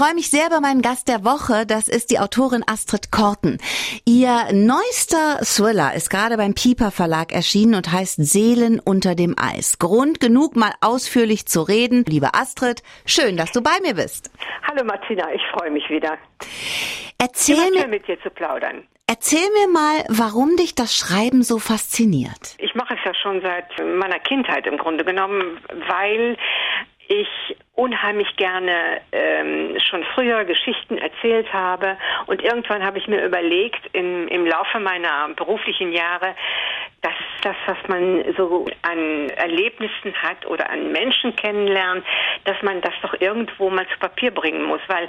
freue mich sehr über meinen Gast der Woche. Das ist die Autorin Astrid Korten. Ihr neuester Thriller ist gerade beim Pieper Verlag erschienen und heißt Seelen unter dem Eis. Grund genug, mal ausführlich zu reden. Liebe Astrid, schön, dass du bei mir bist. Hallo Martina, ich freue mich wieder. Erzähl mir, mit dir zu plaudern. erzähl mir mal, warum dich das Schreiben so fasziniert. Ich mache es ja schon seit meiner Kindheit im Grunde genommen, weil ich unheimlich gerne ähm, schon früher Geschichten erzählt habe. Und irgendwann habe ich mir überlegt im, im Laufe meiner beruflichen Jahre, dass das, was man so an Erlebnissen hat oder an Menschen kennenlernt, dass man das doch irgendwo mal zu Papier bringen muss, weil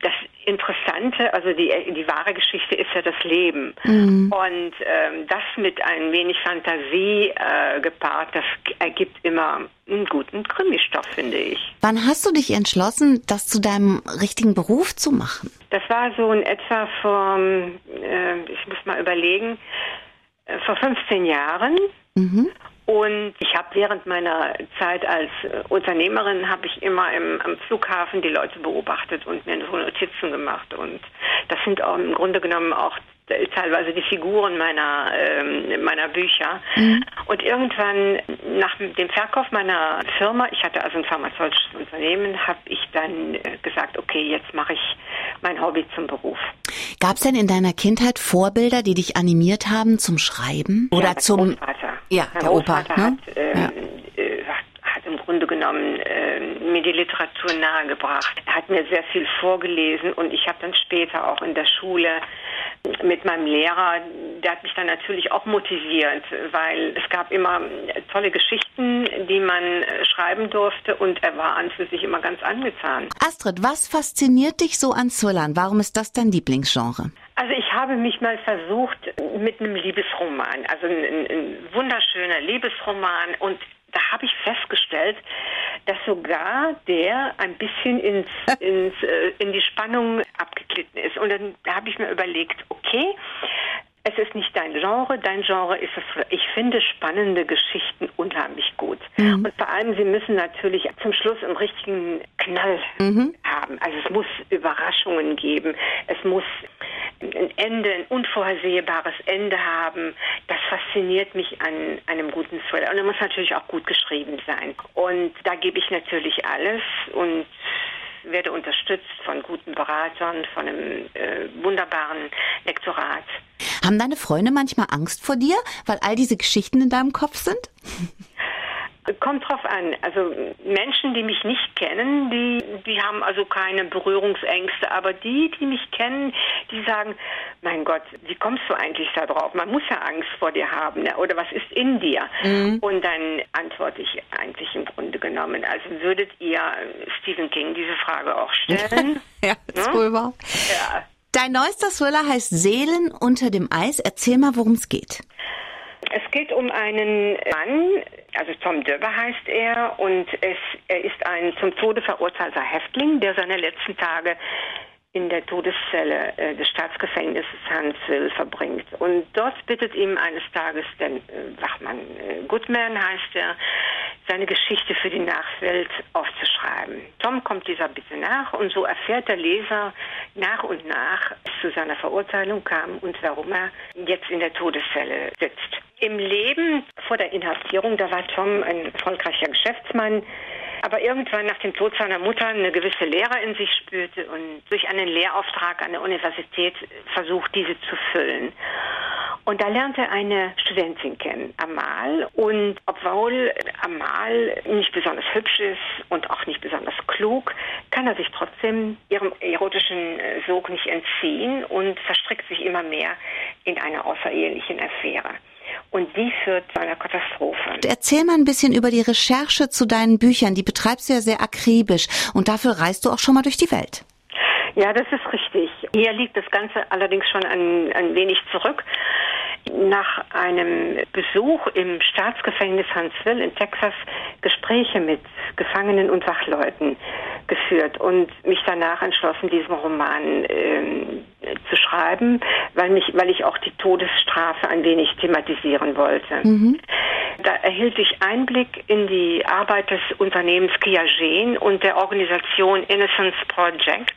das Interessante, also die, die wahre Geschichte ist ja das Leben. Und ähm, das mit ein wenig Fantasie äh, gepaart, das ergibt immer einen guten Krimistoff, finde ich. Wann hast du dich entschlossen, das zu deinem richtigen Beruf zu machen? Das war so in etwa vor, äh, ich muss mal überlegen, vor 15 Jahren. Und ich habe während meiner Zeit als äh, Unternehmerin habe ich immer im, am Flughafen die Leute beobachtet und mir so Notizen gemacht. Und das sind auch im Grunde genommen auch teilweise die Figuren meiner ähm, meiner Bücher. Und irgendwann nach dem Verkauf meiner Firma, ich hatte also ein pharmazeutisches Unternehmen, habe ich dann äh, gesagt, okay, jetzt mache ich mein Hobby zum Beruf. Gab es denn in deiner Kindheit Vorbilder, die dich animiert haben zum Schreiben? Oder Ja, mein zum. Großvater. Ja, mein der Opa, ne? hat, ähm, Ja. äh, im Grunde genommen äh, mir die Literatur nahegebracht. Er hat mir sehr viel vorgelesen und ich habe dann später auch in der Schule mit meinem Lehrer, der hat mich dann natürlich auch motiviert, weil es gab immer tolle Geschichten, die man äh, schreiben durfte und er war an für sich immer ganz angetan. Astrid, was fasziniert dich so an Thrillern? Warum ist das dein Lieblingsgenre? Also ich habe mich mal versucht mit einem Liebesroman, also ein, ein, ein wunderschöner Liebesroman und da habe ich festgestellt, dass sogar der ein bisschen ins, ins, äh, in die Spannung abgeglitten ist. Und dann habe ich mir überlegt, okay, es ist nicht dein Genre, dein Genre ist es. Ich finde spannende Geschichten unheimlich gut. Und vor allem, sie müssen natürlich zum Schluss einen richtigen Knall haben. Also es muss Überraschungen geben. Es muss Ende, ein unvorhersehbares Ende haben. Das fasziniert mich an einem guten Thriller. Und er muss natürlich auch gut geschrieben sein. Und da gebe ich natürlich alles und werde unterstützt von guten Beratern, von einem äh, wunderbaren Lektorat. Haben deine Freunde manchmal Angst vor dir, weil all diese Geschichten in deinem Kopf sind? Kommt drauf an. Also Menschen, die mich nicht kennen, die, die haben also keine Berührungsängste. Aber die, die mich kennen, die sagen, mein Gott, wie kommst du eigentlich da drauf? Man muss ja Angst vor dir haben. Ne? Oder was ist in dir? Und dann antworte ich eigentlich im Grunde genommen. Also würdet ihr Stephen King diese Frage auch stellen? ja, ist Ja? wohl wahr. ja. Dein neuester Thriller heißt Seelen unter dem Eis. Erzähl mal, worum es geht. Es geht um einen Mann, also Tom Döber heißt er, und es, er ist ein zum Tode verurteilter Häftling, der seine letzten Tage in der Todeszelle äh, des Staatsgefängnisses Huntsville verbringt. Und dort bittet ihm eines Tages der äh, Wachmann äh, Goodman, heißt er, seine Geschichte für die Nachwelt aufzuschreiben. Tom kommt dieser Bitte nach und so erfährt der Leser nach und nach, es zu seiner Verurteilung kam und warum er jetzt in der Todeszelle sitzt. Im Leben vor der Inhaftierung, da war Tom ein erfolgreicher Geschäftsmann, aber irgendwann nach dem Tod seiner Mutter eine gewisse Leere in sich spürte und durch einen Lehrauftrag an der Universität versucht, diese zu füllen. Und da lernte er eine Studentin kennen, Amal. Und obwohl Amal nicht besonders hübsch ist und auch nicht besonders klug, kann er sich trotzdem ihrem erotischen äh, Sog nicht entziehen und verstrickt sich immer mehr in einer außerehelichen Affäre. Und die führt zu einer Katastrophe. Erzähl mal ein bisschen über die Recherche zu deinen Büchern. Die betreibst du ja sehr akribisch und dafür reist du auch schon mal durch die Welt. Ja, das ist richtig. Hier liegt das Ganze allerdings schon ein, ein wenig zurück. Nach einem Besuch im Staatsgefängnis Huntsville in Texas Gespräche mit Gefangenen und Wachleuten geführt und mich danach entschlossen, diesen Roman ähm, zu schreiben, weil mich, weil ich auch die Todesstrafe ein wenig thematisieren wollte. Da erhielt ich Einblick in die Arbeit des Unternehmens Kiagen und der Organisation Innocence Project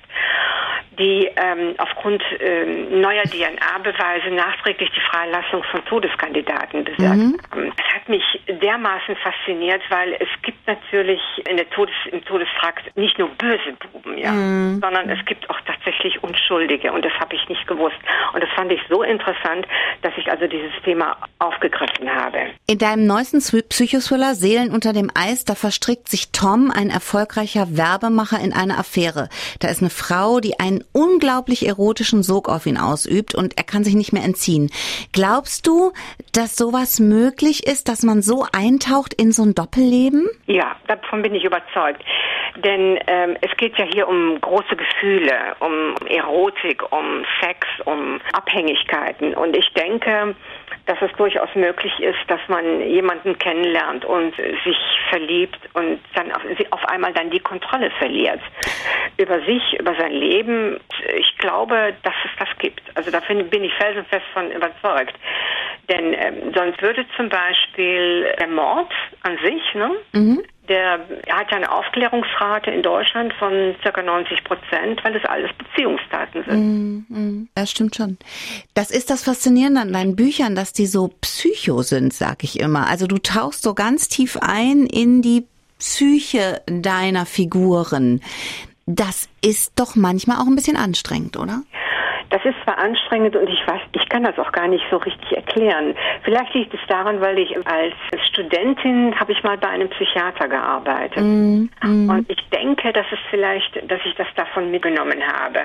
die ähm, aufgrund ähm, neuer DNA-Beweise nachträglich die Freilassung von Todeskandidaten bewirkt mhm. haben. Es hat mich dermaßen fasziniert, weil es gibt natürlich in der Todes im Todestrakt nicht nur böse Buben, ja, mhm. sondern es gibt auch tatsächlich Unschuldige und das habe ich nicht gewusst. Und das fand ich so interessant, dass ich also dieses Thema aufgegriffen habe. In deinem neuesten Psychothriller Seelen unter dem Eis, da verstrickt sich Tom, ein erfolgreicher Werbemacher, in eine Affäre. Da ist eine Frau, die einen unglaublich erotischen Sog auf ihn ausübt und er kann sich nicht mehr entziehen. Glaubst du, dass sowas möglich ist, dass man so eintaucht in so ein Doppelleben? Ja, davon bin ich überzeugt. Denn ähm, es geht ja hier um große Gefühle, um Erotik, um Sex, um Abhängigkeiten. Und ich denke, dass es durchaus möglich ist, dass man jemanden kennenlernt und sich verliebt und dann auf, einmal dann die Kontrolle verliert über sich, über sein Leben. Ich glaube, dass es das gibt. Also da bin ich felsenfest von überzeugt. Denn ähm, sonst würde zum Beispiel der Mord an sich, ne, mhm der hat ja eine Aufklärungsrate in Deutschland von ca. 90 Prozent, weil es alles Beziehungstaten sind. Mm, mm, das stimmt schon. Das ist das Faszinierende an deinen Büchern, dass die so psycho sind, sag ich immer. Also du tauchst so ganz tief ein in die Psyche deiner Figuren. Das ist doch manchmal auch ein bisschen anstrengend, oder? Das ist zwar anstrengend und ich weiß, ich kann das auch gar nicht so richtig erklären. Vielleicht liegt es daran, weil ich als Studentin habe ich mal bei einem Psychiater gearbeitet. Mm, mm. Und ich denke, dass es vielleicht, dass ich das davon mitgenommen habe.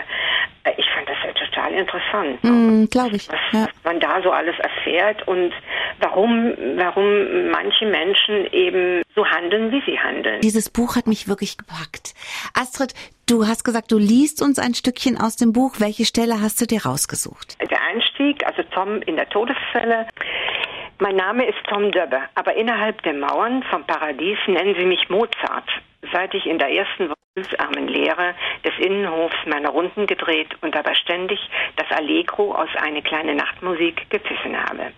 Äh, ich fand das ja total interessant. Mm, Glaube ich. Was, ja. was man da so alles erfährt und warum, warum manche Menschen eben so handeln, wie sie handeln. Dieses Buch hat mich wirklich gepackt. Astrid, Du hast gesagt, du liest uns ein Stückchen aus dem Buch. Welche Stelle hast du dir rausgesucht? Der Einstieg, also Tom in der Todeszelle. Mein Name ist Tom Döbbe, aber innerhalb der Mauern vom Paradies nennen sie mich Mozart. Seit ich in der ersten armen Lehre des Innenhofs meine Runden gedreht und dabei ständig das Allegro aus eine kleine Nachtmusik gepfiffen habe.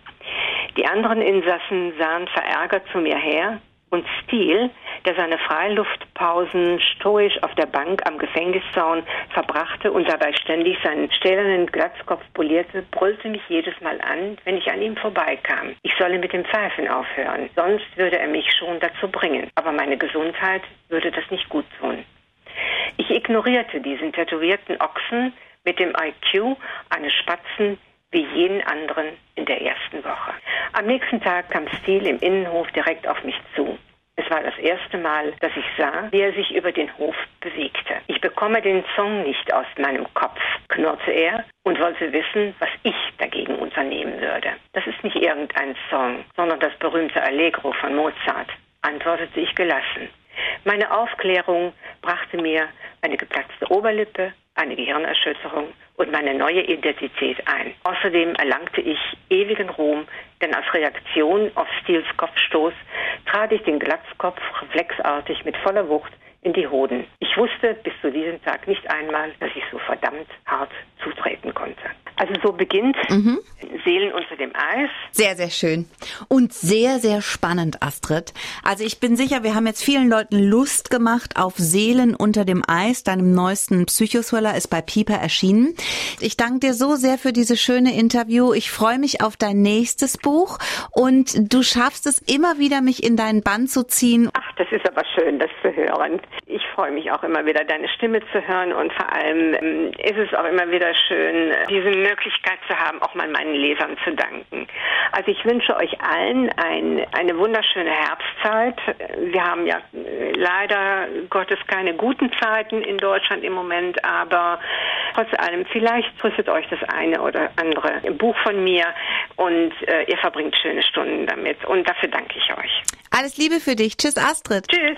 Die anderen Insassen sahen verärgert zu mir her, und Stil, der seine Freiluftpausen stoisch auf der Bank am Gefängniszaun verbrachte und dabei ständig seinen stählernen Glatzkopf polierte, brüllte mich jedes Mal an, wenn ich an ihm vorbeikam. Ich solle mit dem Pfeifen aufhören, sonst würde er mich schon dazu bringen. Aber meine Gesundheit würde das nicht gut tun. Ich ignorierte diesen tätowierten Ochsen mit dem IQ eines Spatzen wie jeden anderen in der ersten Woche. Am nächsten Tag kam Steele im Innenhof direkt auf mich zu. Es war das erste Mal, dass ich sah, wie er sich über den Hof bewegte. Ich bekomme den Song nicht aus meinem Kopf, knurrte er und wollte wissen, was ich dagegen unternehmen würde. Das ist nicht irgendein Song, sondern das berühmte Allegro von Mozart, antwortete ich gelassen. Meine Aufklärung brachte mir eine geplatzte Oberlippe, eine Gehirnerschütterung und meine neue Identität ein. Außerdem erlangte ich ewigen Ruhm, denn als Reaktion auf Steels Kopfstoß trat ich den Glatzkopf reflexartig mit voller Wucht in die Hoden. Ich wusste bis zu diesem Tag nicht einmal, dass ich so verdammt hart zutreten konnte. Also so beginnt mhm. Seelen unter dem Eis. Sehr, sehr schön. Und sehr, sehr spannend, Astrid. Also ich bin sicher, wir haben jetzt vielen Leuten Lust gemacht auf Seelen unter dem Eis. Deinem neuesten Psychothriller ist bei Pieper erschienen. Ich danke dir so sehr für dieses schöne Interview. Ich freue mich auf dein nächstes Buch und du schaffst es immer wieder, mich in deinen Bann zu ziehen. Ach, das ist aber schön, das zu hören. Ich freue mich auch immer wieder, deine Stimme zu hören und vor allem ähm, ist es auch immer wieder schön, diese Möglichkeit zu haben, auch mal meinen Lesern zu danken. Also ich wünsche euch allen ein, eine wunderschöne Herbstzeit. Wir haben ja äh, leider Gottes keine guten Zeiten in Deutschland im Moment, aber trotz allem, vielleicht trifft euch das eine oder andere Buch von mir und äh, ihr verbringt schöne Stunden damit. Und dafür danke ich euch. Alles Liebe für dich. Tschüss, Astrid. Tschüss.